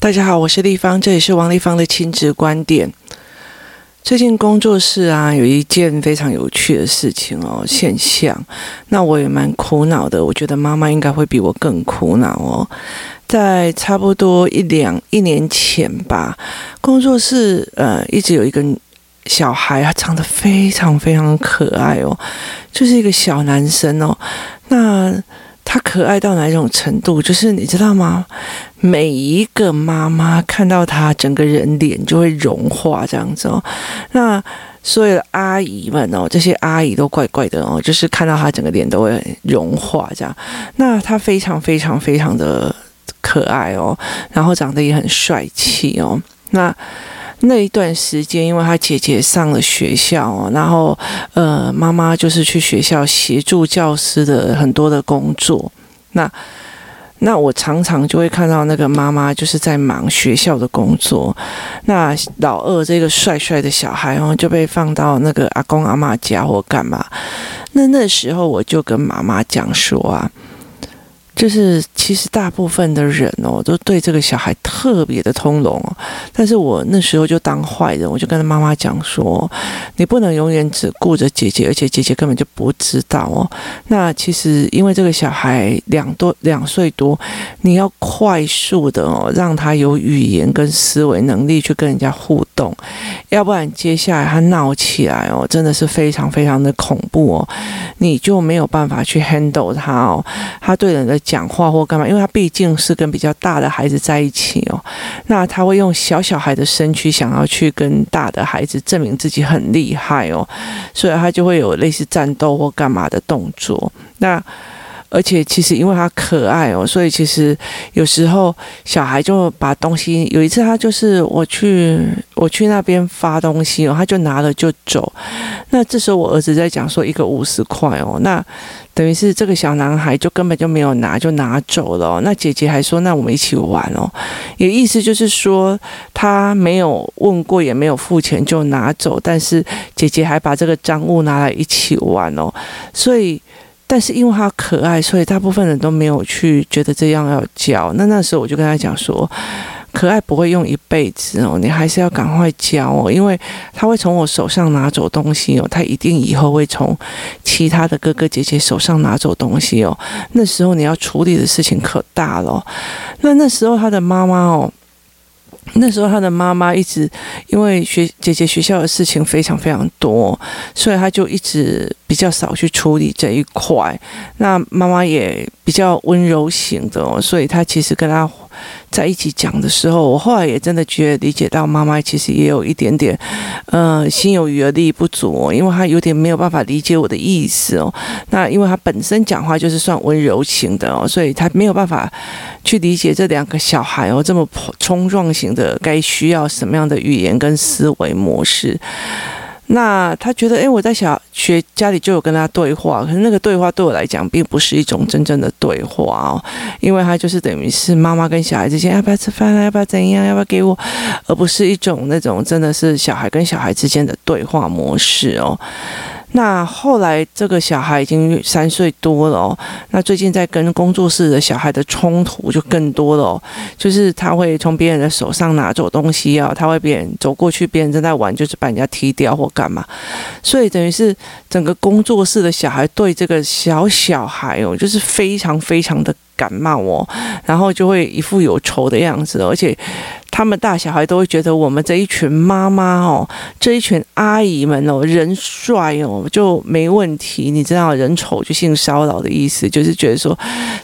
大家好，我是立方，这里是王立方的亲子观点。最近工作室啊，有一件非常有趣的事情哦，现象，那我也蛮苦恼的。我觉得妈妈应该会比我更苦恼哦。在差不多一两一年前吧，工作室呃一直有一个小孩，啊长得非常非常可爱哦，就是一个小男生哦。那他可爱到哪一种程度？就是你知道吗？每一个妈妈看到他，整个人脸就会融化这样子哦。那所有的阿姨们哦，这些阿姨都怪怪的哦，就是看到他整个脸都会融化这样。那他非常非常非常的可爱哦，然后长得也很帅气哦。那。那一段时间，因为他姐姐上了学校，然后呃，妈妈就是去学校协助教师的很多的工作。那那我常常就会看到那个妈妈就是在忙学校的工作。那老二这个帅帅的小孩哦，就被放到那个阿公阿妈家或干嘛。那那时候我就跟妈妈讲说啊。就是其实大部分的人哦，都对这个小孩特别的通融哦。但是我那时候就当坏人，我就跟他妈妈讲说，你不能永远只顾着姐姐，而且姐姐根本就不知道哦。那其实因为这个小孩两多两岁多，你要快速的哦，让他有语言跟思维能力去跟人家互动，要不然接下来他闹起来哦，真的是非常非常的恐怖哦，你就没有办法去 handle 他哦，他对人的。讲话或干嘛，因为他毕竟是跟比较大的孩子在一起哦，那他会用小小孩的身躯想要去跟大的孩子证明自己很厉害哦，所以他就会有类似战斗或干嘛的动作。那而且其实因为他可爱哦，所以其实有时候小孩就把东西，有一次他就是我去我去那边发东西哦，他就拿了就走。那这时候我儿子在讲说一个五十块哦，那等于是这个小男孩就根本就没有拿就拿走了。那姐姐还说那我们一起玩哦，也意思就是说他没有问过也没有付钱就拿走，但是姐姐还把这个赃物拿来一起玩哦，所以。但是因为他可爱，所以大部分人都没有去觉得这样要教。那那时候我就跟他讲说，可爱不会用一辈子哦，你还是要赶快教哦，因为他会从我手上拿走东西哦，他一定以后会从其他的哥哥姐姐手上拿走东西哦。那时候你要处理的事情可大了。那那时候他的妈妈哦。那时候他的妈妈一直因为学姐姐学校的事情非常非常多，所以他就一直比较少去处理这一块。那妈妈也比较温柔型的哦，所以他其实跟他。在一起讲的时候，我后来也真的觉得理解到妈妈其实也有一点点，呃，心有余而力不足哦，因为她有点没有办法理解我的意思哦。那因为她本身讲话就是算温柔型的哦，所以她没有办法去理解这两个小孩哦这么冲撞型的该需要什么样的语言跟思维模式。那他觉得，哎，我在小学家里就有跟他对话，可是那个对话对我来讲，并不是一种真正的对话哦，因为他就是等于是妈妈跟小孩之间要不要吃饭啊，要不要怎样，要不要给我，而不是一种那种真的是小孩跟小孩之间的对话模式哦。那后来这个小孩已经三岁多了哦，那最近在跟工作室的小孩的冲突就更多了哦，就是他会从别人的手上拿走东西啊，他会别人走过去，别人正在玩，就是把人家踢掉或干嘛，所以等于是整个工作室的小孩对这个小小孩哦，就是非常非常的感冒哦，然后就会一副有仇的样子，而且。他们大小孩都会觉得我们这一群妈妈哦，这一群阿姨们哦，人帅哦就没问题。你知道人丑就性骚扰的意思，就是觉得说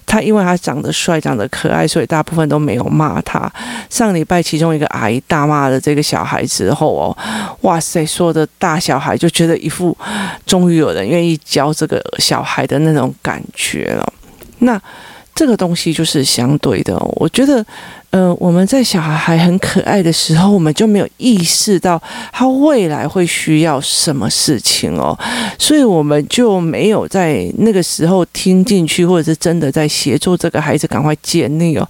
他因为他长得帅、长得可爱，所以大部分都没有骂他。上礼拜其中一个阿姨大骂了这个小孩之后哦，哇塞，说的大小孩就觉得一副终于有人愿意教这个小孩的那种感觉了。那这个东西就是相对的，我觉得。呃，我们在小孩还很可爱的时候，我们就没有意识到他未来会需要什么事情哦，所以我们就没有在那个时候听进去，或者是真的在协助这个孩子赶快建立哦。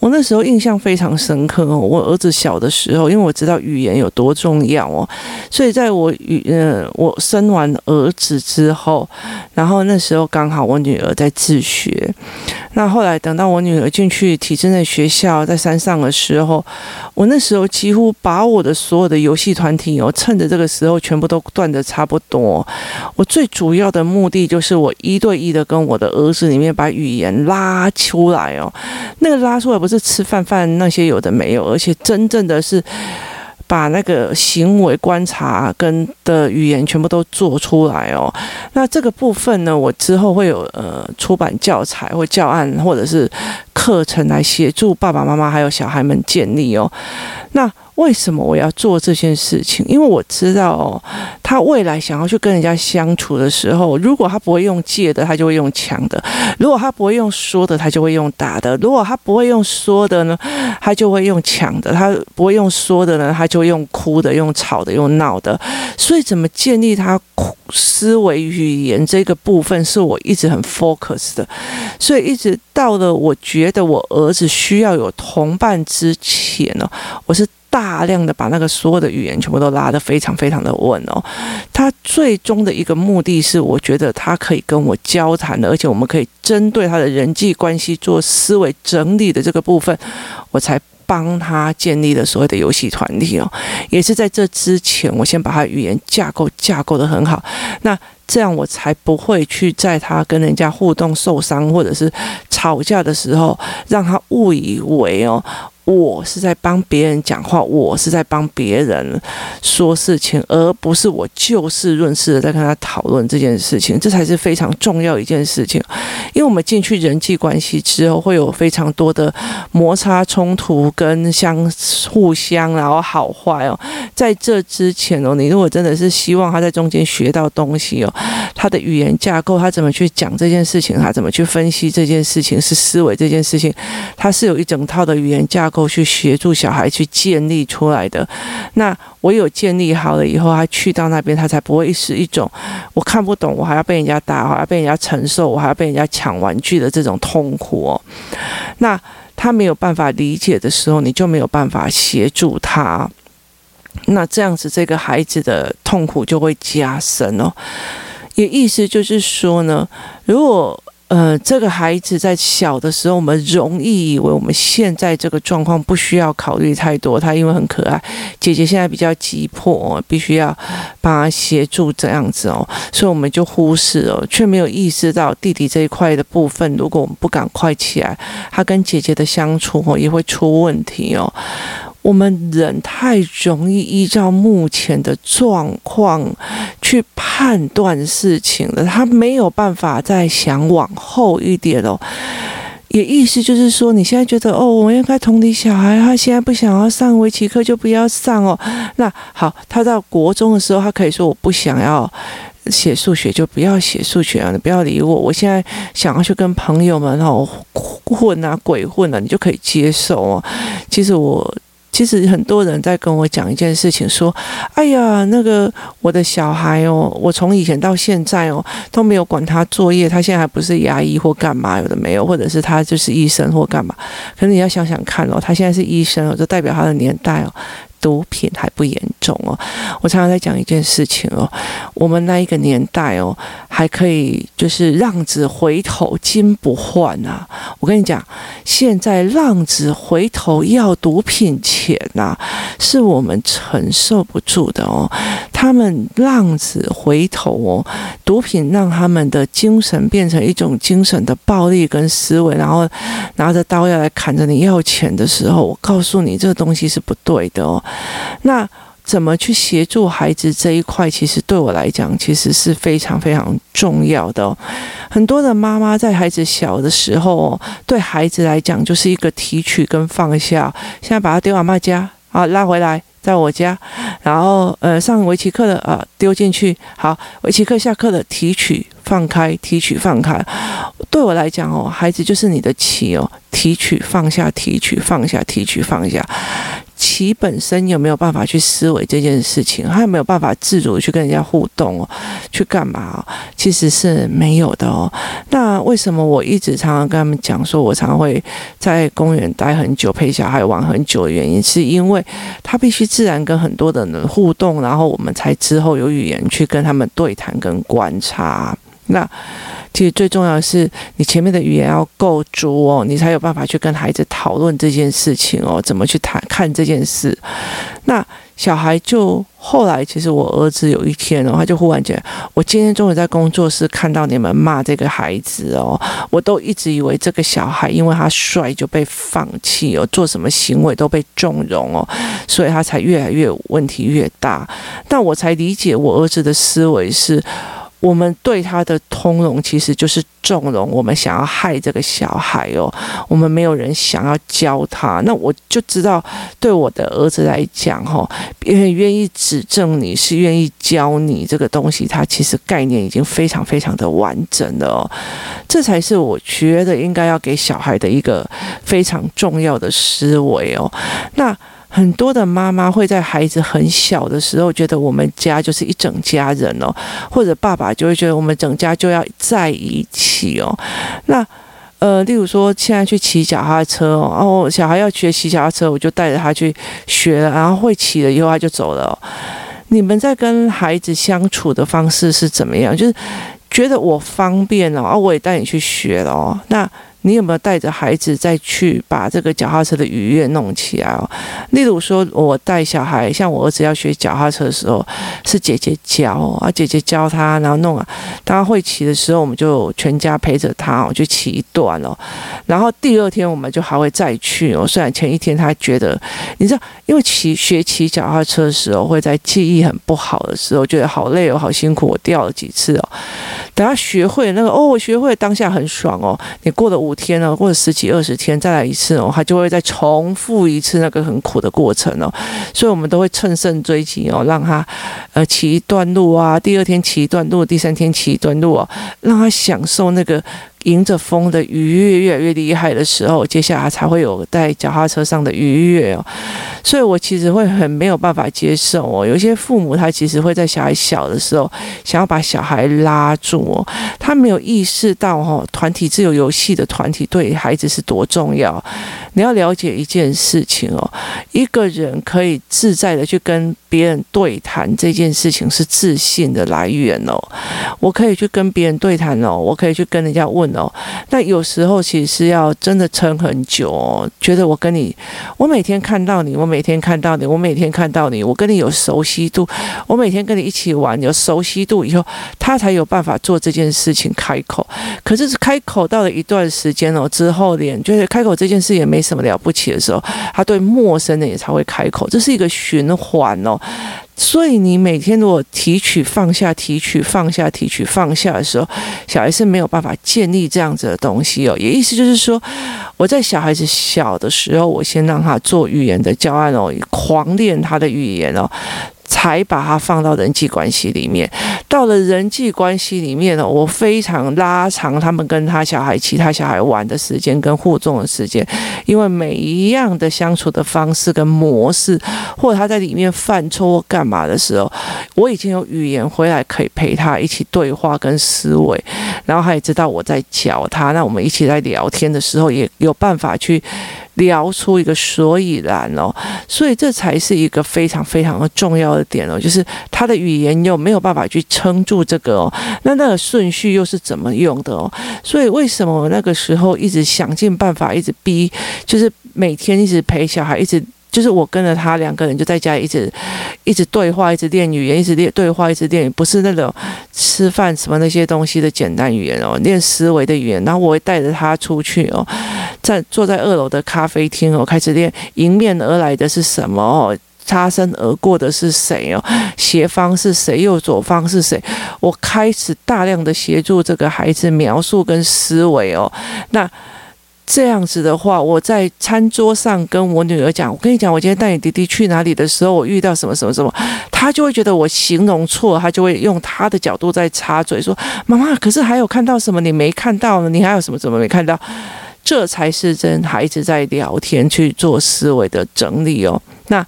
我那时候印象非常深刻哦。我儿子小的时候，因为我知道语言有多重要哦，所以在我与呃我生完儿子之后，然后那时候刚好我女儿在自学。那后来等到我女儿进去体制内学校，在山上的时候，我那时候几乎把我的所有的游戏团体哦，趁着这个时候全部都断的差不多。我最主要的目的就是我一对一的跟我的儿子里面把语言拉出来哦，那个拉出来不是吃饭饭那些有的没有，而且真正的是。把那个行为观察跟的语言全部都做出来哦。那这个部分呢，我之后会有呃出版教材或教案或者是课程来协助爸爸妈妈还有小孩们建立哦。那。为什么我要做这件事情？因为我知道哦，他未来想要去跟人家相处的时候，如果他不会用借的，他就会用抢的；如果他不会用说的，他就会用打的；如果他不会用说的呢，他就会用抢的；他不会用说的呢，他就用哭的、用吵的、用闹的。所以，怎么建立他思维语言这个部分，是我一直很 focus 的。所以，一直到了我觉得我儿子需要有同伴之前呢，我是。大量的把那个所有的语言全部都拉得非常非常的稳哦，他最终的一个目的是，我觉得他可以跟我交谈的，而且我们可以针对他的人际关系做思维整理的这个部分，我才帮他建立了所谓的游戏团体哦。也是在这之前，我先把他语言架构架构得很好，那这样我才不会去在他跟人家互动受伤或者是吵架的时候，让他误以为哦。我是在帮别人讲话，我是在帮别人说事情，而不是我就事论事的在跟他讨论这件事情，这才是非常重要一件事情。因为我们进去人际关系之后，会有非常多的摩擦冲突跟相互相，然后好坏哦。在这之前哦，你如果真的是希望他在中间学到东西哦，他的语言架构，他怎么去讲这件事情，他怎么去分析这件事情，是思维这件事情，他是有一整套的语言架构。去协助小孩去建立出来的，那我有建立好了以后，他去到那边，他才不会是一种我看不懂，我还要被人家打，还要被人家承受，我还要被人家抢玩具的这种痛苦哦。那他没有办法理解的时候，你就没有办法协助他。那这样子，这个孩子的痛苦就会加深哦。也意思就是说呢，如果呃，这个孩子在小的时候，我们容易以为我们现在这个状况不需要考虑太多。他因为很可爱，姐姐现在比较急迫，必须要帮他协助这样子哦，所以我们就忽视了，却没有意识到弟弟这一块的部分。如果我们不赶快起来，他跟姐姐的相处哦，也会出问题哦。我们人太容易依照目前的状况去判断事情了，他没有办法再想往后一点哦。也意思就是说，你现在觉得哦，我应该同理小孩，他现在不想要上围棋课，就不要上哦。那好，他到国中的时候，他可以说我不想要写数学，就不要写数学啊，你不要理我。我现在想要去跟朋友们哦混啊鬼混啊，你就可以接受哦。其实我。其实很多人在跟我讲一件事情，说：“哎呀，那个我的小孩哦，我从以前到现在哦都没有管他作业，他现在还不是牙医或干嘛，有的没有，或者是他就是医生或干嘛。可是你要想想看哦，他现在是医生哦，就代表他的年代哦。”毒品还不严重哦，我常常在讲一件事情哦，我们那一个年代哦，还可以就是浪子回头金不换啊。我跟你讲，现在浪子回头要毒品钱呐，是我们承受不住的哦。他们浪子回头哦，毒品让他们的精神变成一种精神的暴力跟思维，然后拿着刀要来砍着你要钱的时候，我告诉你，这个东西是不对的哦。那怎么去协助孩子这一块？其实对我来讲，其实是非常非常重要的哦。很多的妈妈在孩子小的时候，对孩子来讲就是一个提取跟放下。现在把他丢阿妈家啊，拉回来在我家，然后呃上围棋课的啊丢进去，好，围棋课下课的提取放开，提取放开。对我来讲哦，孩子就是你的棋哦，提取放下，提取放下，提取放下。其本身有没有办法去思维这件事情？他有没有办法自主去跟人家互动哦？去干嘛哦？其实是没有的哦。那为什么我一直常常跟他们讲说，我常常会在公园待很久，陪小孩玩很久的原因，是因为他必须自然跟很多的人互动，然后我们才之后有语言去跟他们对谈跟观察。那其实最重要的是，你前面的语言要够足哦，你才有办法去跟孩子讨论这件事情哦，怎么去谈看这件事。那小孩就后来，其实我儿子有一天哦，他就忽然间，我今天终于在工作室看到你们骂这个孩子哦，我都一直以为这个小孩因为他帅就被放弃哦，做什么行为都被纵容哦，所以他才越来越问题越大。但我才理解我儿子的思维是。我们对他的通融，其实就是纵容。我们想要害这个小孩哦，我们没有人想要教他。那我就知道，对我的儿子来讲，哈，别人愿意指正你是愿意教你这个东西，他其实概念已经非常非常的完整了哦。这才是我觉得应该要给小孩的一个非常重要的思维哦。那。很多的妈妈会在孩子很小的时候觉得我们家就是一整家人哦，或者爸爸就会觉得我们整家就要在一起哦。那呃，例如说现在去骑脚踏车哦，然后小孩要学骑脚踏车，我就带着他去学了，然后会骑了以后他就走了。你们在跟孩子相处的方式是怎么样？就是觉得我方便哦，啊，我也带你去学了哦。那你有没有带着孩子再去把这个脚踏车的愉悦弄起来哦？例如说，我带小孩，像我儿子要学脚踏车的时候，是姐姐教啊，姐姐教他，然后弄啊。他会骑的时候，我们就全家陪着他，我就骑一段哦。然后第二天我们就还会再去哦。虽然前一天他觉得，你知道，因为骑学骑脚踏车的时候，会在记忆很不好的时候，觉得好累哦，好辛苦，我掉了几次哦。等他学会那个哦，我学会当下很爽哦。你过了五。天呢，或者十几二十天再来一次哦，他就会再重复一次那个很苦的过程哦，所以我们都会乘胜追击哦，让他呃骑一段路啊，第二天骑一段路，第三天骑一段路哦，让他享受那个。迎着风的愉悦越来越厉害的时候，接下来才会有在脚踏车上的愉悦哦。所以我其实会很没有办法接受哦。有些父母他其实会在小孩小的时候想要把小孩拉住哦，他没有意识到哦，团体自由游戏的团体对孩子是多重要。你要了解一件事情哦，一个人可以自在的去跟别人对谈，这件事情是自信的来源哦。我可以去跟别人对谈哦，我可以去跟人家问。哦，那有时候其实要真的撑很久哦。觉得我跟你，我每天看到你，我每天看到你，我每天看到你，我跟你有熟悉度，我每天跟你一起玩，有熟悉度以后，他才有办法做这件事情开口。可是开口到了一段时间哦之后，连就是开口这件事也没什么了不起的时候，他对陌生人也才会开口，这是一个循环哦。所以你每天如果提取放下，提取放下，提取放下的时候，小孩是没有办法建立这样子的东西哦。也意思就是说，我在小孩子小的时候，我先让他做语言的教案哦，狂练他的语言哦。才把它放到人际关系里面。到了人际关系里面呢，我非常拉长他们跟他小孩、其他小孩玩的时间跟互动的时间，因为每一样的相处的方式跟模式，或者他在里面犯错或干嘛的时候，我已经有语言回来可以陪他一起对话跟思维，然后他也知道我在教他。那我们一起在聊天的时候，也有办法去。聊出一个所以然哦，所以这才是一个非常非常的重要的点哦，就是他的语言又没有办法去撑住这个哦，那那个顺序又是怎么用的哦？所以为什么我那个时候一直想尽办法，一直逼，就是每天一直陪小孩，一直。就是我跟着他两个人就在家一直一直对话，一直练语言，一直练对话，一直练，不是那种吃饭什么那些东西的简单语言哦，练思维的语言。然后我会带着他出去哦，在坐在二楼的咖啡厅哦，开始练迎面而来的是什么哦，擦身而过的是谁哦，斜方是谁，右左方是谁？我开始大量的协助这个孩子描述跟思维哦，那。这样子的话，我在餐桌上跟我女儿讲，我跟你讲，我今天带你弟弟去哪里的时候，我遇到什么什么什么，她就会觉得我形容错，她就会用她的角度在插嘴说：“妈妈，可是还有看到什么你没看到呢？你还有什么怎么没看到？”这才是真孩子在聊天去做思维的整理哦。那。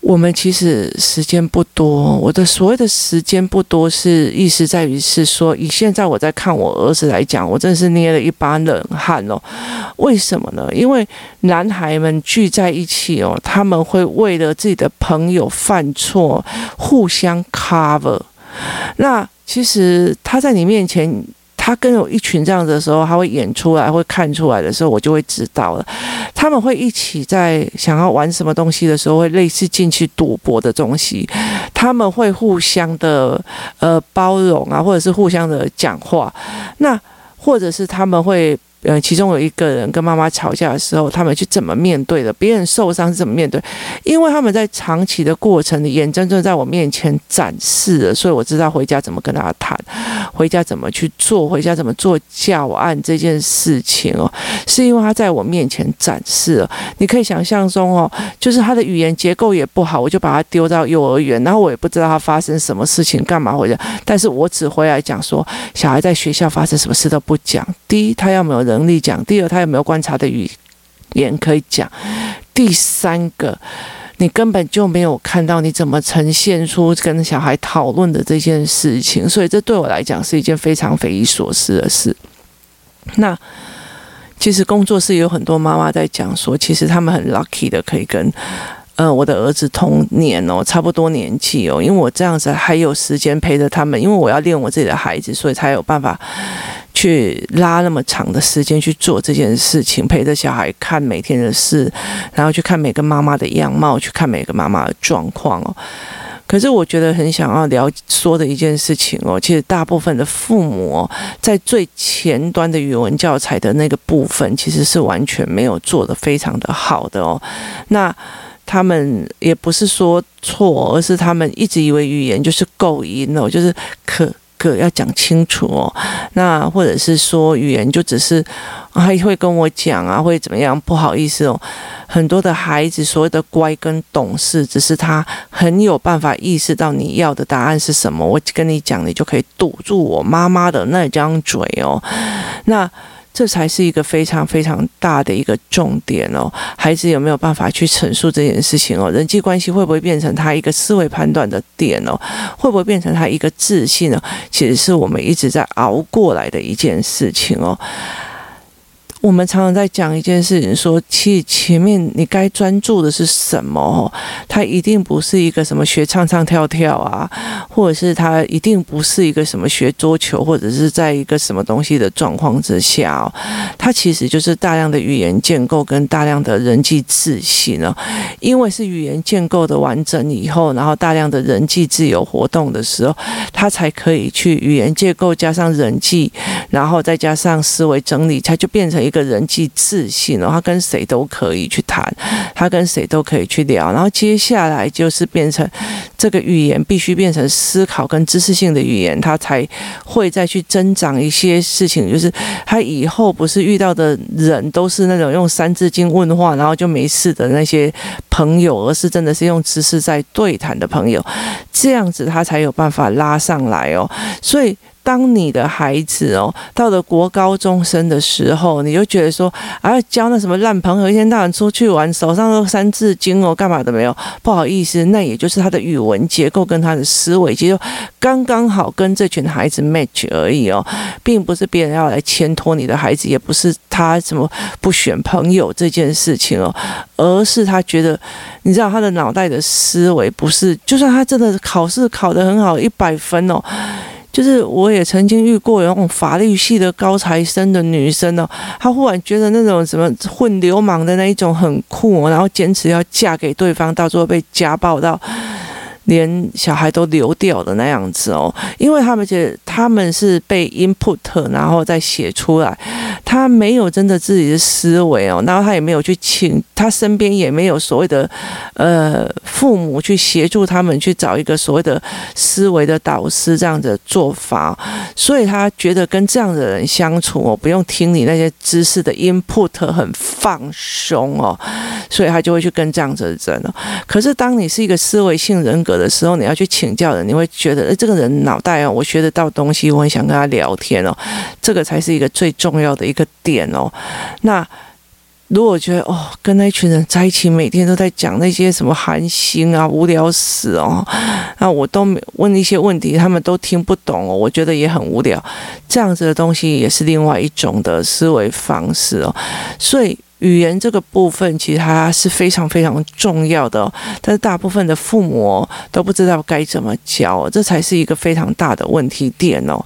我们其实时间不多，我的所谓的时间不多，是意思在于是说，以现在我在看我儿子来讲，我真是捏了一把冷汗哦。为什么呢？因为男孩们聚在一起哦，他们会为了自己的朋友犯错，互相 cover。那其实他在你面前。他跟有一群这样子的时候，他会演出来，会看出来的时候，我就会知道了。他们会一起在想要玩什么东西的时候，会类似进去赌博的东西。他们会互相的呃包容啊，或者是互相的讲话，那或者是他们会。呃，其中有一个人跟妈妈吵架的时候，他们去怎么面对的？别人受伤是怎么面对？因为他们在长期的过程里，眼睁睁在我面前展示了，所以我知道回家怎么跟他谈，回家怎么去做，回家怎么做教案这件事情哦，是因为他在我面前展示了。你可以想象中哦，就是他的语言结构也不好，我就把他丢到幼儿园，然后我也不知道他发生什么事情，干嘛回家？但是我只回来讲说，小孩在学校发生什么事都不讲。第一，他要没有能力讲；第二，他有没有观察的语言可以讲；第三个，你根本就没有看到你怎么呈现出跟小孩讨论的这件事情，所以这对我来讲是一件非常匪夷所思的事。那其实工作室也有很多妈妈在讲说，其实他们很 lucky 的可以跟。呃，我的儿子同年哦，差不多年纪哦，因为我这样子还有时间陪着他们，因为我要练我自己的孩子，所以才有办法去拉那么长的时间去做这件事情，陪着小孩看每天的事，然后去看每个妈妈的样貌，去看每个妈妈的状况哦。可是我觉得很想要聊说的一件事情哦，其实大部分的父母，在最前端的语文教材的那个部分，其实是完全没有做得非常的好的哦。那他们也不是说错，而是他们一直以为语言就是够音哦，就是可个要讲清楚哦。那或者是说语言就只是还会跟我讲啊，会怎么样？不好意思哦，很多的孩子所谓的乖跟懂事，只是他很有办法意识到你要的答案是什么。我跟你讲，你就可以堵住我妈妈的那张嘴哦。那。这才是一个非常非常大的一个重点哦，孩子有没有办法去陈述这件事情哦？人际关系会不会变成他一个思维判断的点哦？会不会变成他一个自信呢？其实是我们一直在熬过来的一件事情哦。我们常常在讲一件事情，说其实前面你该专注的是什么？哦，他一定不是一个什么学唱唱跳跳啊，或者是他一定不是一个什么学桌球，或者是在一个什么东西的状况之下哦，他其实就是大量的语言建构跟大量的人际自信哦，因为是语言建构的完整以后，然后大量的人际自由活动的时候，他才可以去语言建构加上人际，然后再加上思维整理，他就变成一。一个人际自信，然后他跟谁都可以去谈，他跟谁都可以去聊，然后接下来就是变成这个语言必须变成思考跟知识性的语言，他才会再去增长一些事情，就是他以后不是遇到的人都是那种用三字经问话，然后就没事的那些朋友，而是真的是用知识在对谈的朋友，这样子他才有办法拉上来哦，所以。当你的孩子哦，到了国高中生的时候，你就觉得说，啊，交那什么烂朋友，一天到晚出去玩，手上都三字经哦，干嘛都没有。不好意思，那也就是他的语文结构跟他的思维结构刚刚好跟这群孩子 match 而已哦，并不是别人要来牵拖你的孩子，也不是他什么不选朋友这件事情哦，而是他觉得，你知道他的脑袋的思维不是，就算他真的考试考得很好，一百分哦。就是我也曾经遇过有那种法律系的高材生的女生哦，她忽然觉得那种什么混流氓的那一种很酷，然后坚持要嫁给对方，到最后被家暴到。连小孩都流掉的那样子哦，因为他们觉得他们是被 input，然后再写出来，他没有真的自己的思维哦，然后他也没有去请，他身边也没有所谓的呃父母去协助他们去找一个所谓的思维的导师这样子的做法，所以他觉得跟这样的人相处哦，不用听你那些知识的 input，很放松哦，所以他就会去跟这样子的人哦。可是当你是一个思维性人格。的时候，你要去请教人，你会觉得，诶，这个人脑袋哦，我学得到东西，我很想跟他聊天哦，这个才是一个最重要的一个点哦。那如果觉得哦，跟那群人在一起，每天都在讲那些什么寒心啊，无聊死哦，那我都没问一些问题，他们都听不懂哦，我觉得也很无聊。这样子的东西也是另外一种的思维方式哦，所以。语言这个部分其实它是非常非常重要的，但是大部分的父母都不知道该怎么教，这才是一个非常大的问题点哦。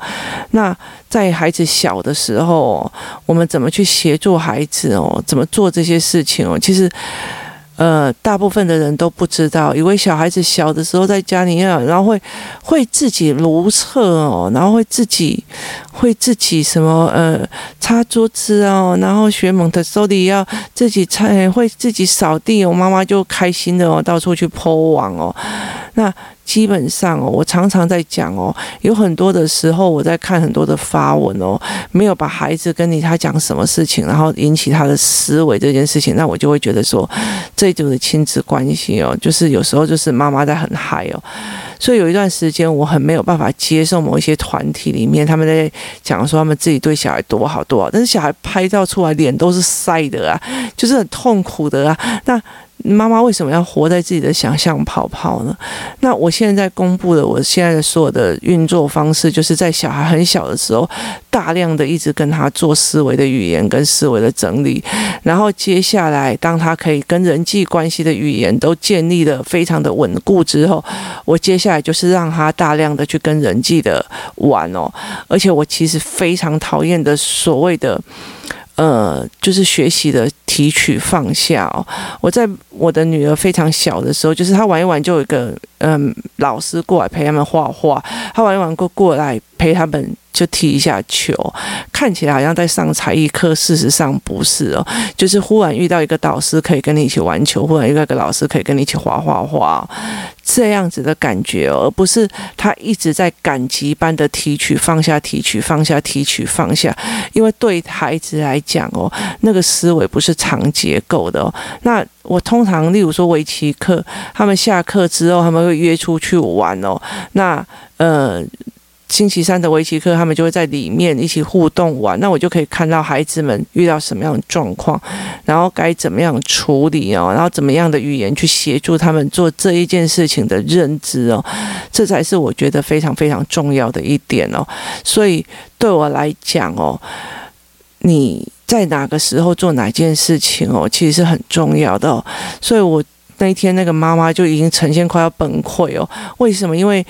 那在孩子小的时候，我们怎么去协助孩子哦？怎么做这些事情哦？其实。呃，大部分的人都不知道，以为小孩子小的时候在家里要，然后会会自己如厕哦，然后会自己会自己什么呃擦桌子哦，然后学蒙特梭利要自己擦，会自己扫地我，妈妈就开心的哦，到处去铺网哦，那。基本上哦，我常常在讲哦，有很多的时候我在看很多的发文哦，没有把孩子跟你他讲什么事情，然后引起他的思维这件事情，那我就会觉得说，这种的亲子关系哦，就是有时候就是妈妈在很嗨哦，所以有一段时间我很没有办法接受某一些团体里面他们在讲说他们自己对小孩多好多好，但是小孩拍照出来脸都是晒的啊，就是很痛苦的啊，那。妈妈为什么要活在自己的想象泡泡呢？那我现在公布的，我现在的所有的运作方式，就是在小孩很小的时候，大量的一直跟他做思维的语言跟思维的整理，然后接下来当他可以跟人际关系的语言都建立得非常的稳固之后，我接下来就是让他大量的去跟人际的玩哦，而且我其实非常讨厌的所谓的。呃，就是学习的提取放下哦。我在我的女儿非常小的时候，就是她玩一玩，就有一个嗯、老师过来陪他们画画，她玩一玩过过来陪他们。就踢一下球，看起来好像在上才艺课，事实上不是哦。就是忽然遇到一个导师可以跟你一起玩球，忽然遇到一个老师可以跟你一起画画画，这样子的感觉哦，而不是他一直在赶集般的提取放下，提取放下，提取放下。因为对孩子来讲哦，那个思维不是长结构的哦。那我通常例如说围棋课，他们下课之后他们会约出去玩哦。那呃。星期三的围棋课，他们就会在里面一起互动玩，那我就可以看到孩子们遇到什么样的状况，然后该怎么样处理哦，然后怎么样的语言去协助他们做这一件事情的认知哦，这才是我觉得非常非常重要的一点哦。所以对我来讲哦，你在哪个时候做哪件事情哦，其实是很重要的哦。所以我那一天那个妈妈就已经呈现快要崩溃哦。为什么？因为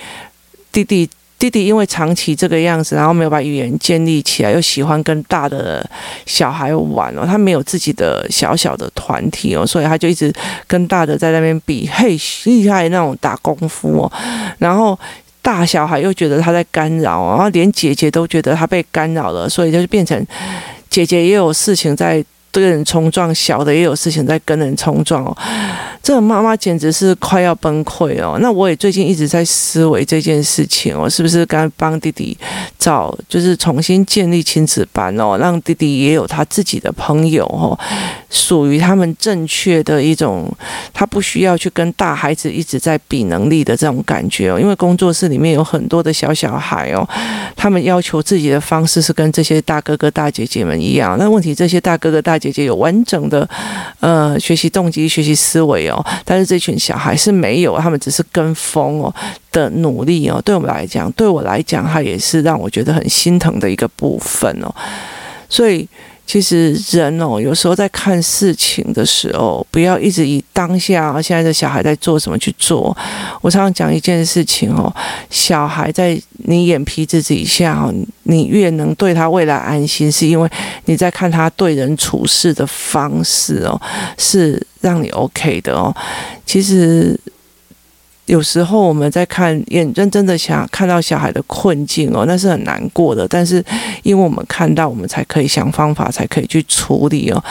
弟弟。弟弟因为长期这个样子，然后没有把语言建立起来，又喜欢跟大的小孩玩哦，他没有自己的小小的团体哦，所以他就一直跟大的在那边比，嘿，厉害那种打功夫哦，然后大小孩又觉得他在干扰，然后连姐姐都觉得他被干扰了，所以就变成姐姐也有事情在。跟人冲撞，小的也有事情在跟人冲撞哦。这个妈妈简直是快要崩溃哦。那我也最近一直在思维这件事情哦，是不是该帮弟弟找，就是重新建立亲子班哦，让弟弟也有他自己的朋友哦，属于他们正确的一种，他不需要去跟大孩子一直在比能力的这种感觉哦。因为工作室里面有很多的小小孩哦，他们要求自己的方式是跟这些大哥哥大姐姐们一样。那问题这些大哥哥大姐姐。姐有完整的呃学习动机、学习思维哦，但是这群小孩是没有，他们只是跟风哦的努力哦。对我们来讲，对我来讲，他也是让我觉得很心疼的一个部分哦，所以。其实人哦，有时候在看事情的时候，不要一直以当下现在的小孩在做什么去做。我常常讲一件事情哦，小孩在你眼皮子底下哦，你越能对他未来安心，是因为你在看他对人处事的方式哦，是让你 OK 的哦。其实。有时候我们在看，眼认真的想看到小孩的困境哦，那是很难过的。但是因为我们看到，我们才可以想方法，才可以去处理哦。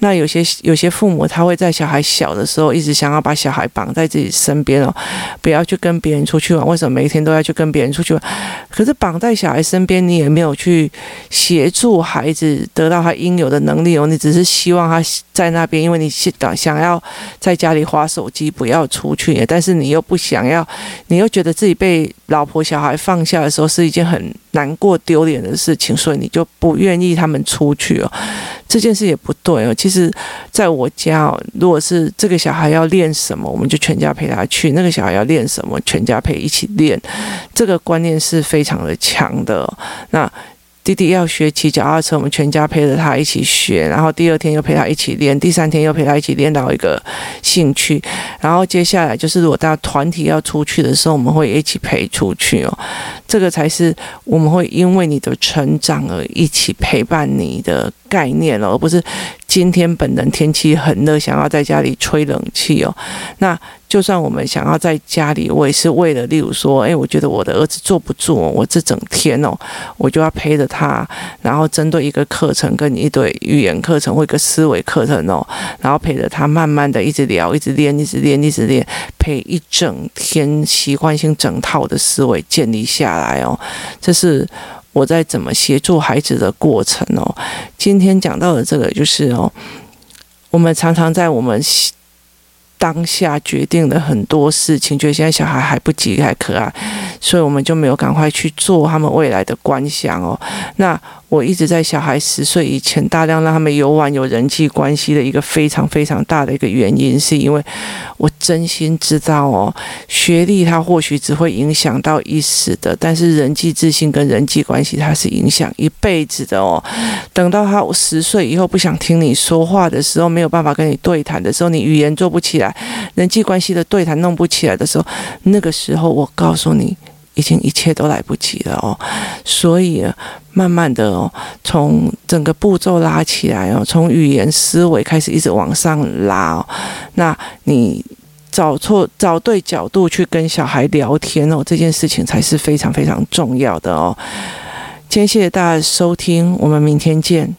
那有些有些父母他会在小孩小的时候，一直想要把小孩绑在自己身边哦，不要去跟别人出去玩。为什么每一天都要去跟别人出去玩？可是绑在小孩身边，你也没有去协助孩子得到他应有的能力哦。你只是希望他在那边，因为你想想要在家里划手机，不要出去，但是你又不。想要，你又觉得自己被老婆小孩放下的时候是一件很难过丢脸的事情，所以你就不愿意他们出去哦。这件事也不对哦。其实，在我家哦，如果是这个小孩要练什么，我们就全家陪他去；那个小孩要练什么，全家陪一起练。这个观念是非常的强的。那。弟弟要学骑脚踏车，我们全家陪着他一起学，然后第二天又陪他一起练，第三天又陪他一起练到一个兴趣，然后接下来就是如果大家团体要出去的时候，我们会一起陪出去哦，这个才是我们会因为你的成长而一起陪伴你的概念哦，而不是今天本人天气很热，想要在家里吹冷气哦，那。就算我们想要在家里，我也是为了，例如说，诶，我觉得我的儿子坐不住，我这整天哦，我就要陪着他，然后针对一个课程跟一对语言课程或一个思维课程哦，然后陪着他慢慢的一直聊，一直练，一直练，一直练，陪一整天，习惯性整套的思维建立下来哦，这是我在怎么协助孩子的过程哦。今天讲到的这个就是哦，我们常常在我们。当下决定了很多事情，觉得现在小孩还不急还可爱，所以我们就没有赶快去做他们未来的观想哦。那。我一直在小孩十岁以前大量让他们游玩有人际关系的一个非常非常大的一个原因，是因为我真心知道哦，学历它或许只会影响到一时的，但是人际自信跟人际关系它是影响一辈子的哦。等到他十岁以后不想听你说话的时候，没有办法跟你对谈的时候，你语言做不起来，人际关系的对谈弄不起来的时候，那个时候我告诉你。已经一切都来不及了哦，所以慢慢的哦，从整个步骤拉起来哦，从语言思维开始一直往上拉哦，那你找错找对角度去跟小孩聊天哦，这件事情才是非常非常重要的哦。今天谢谢大家收听，我们明天见。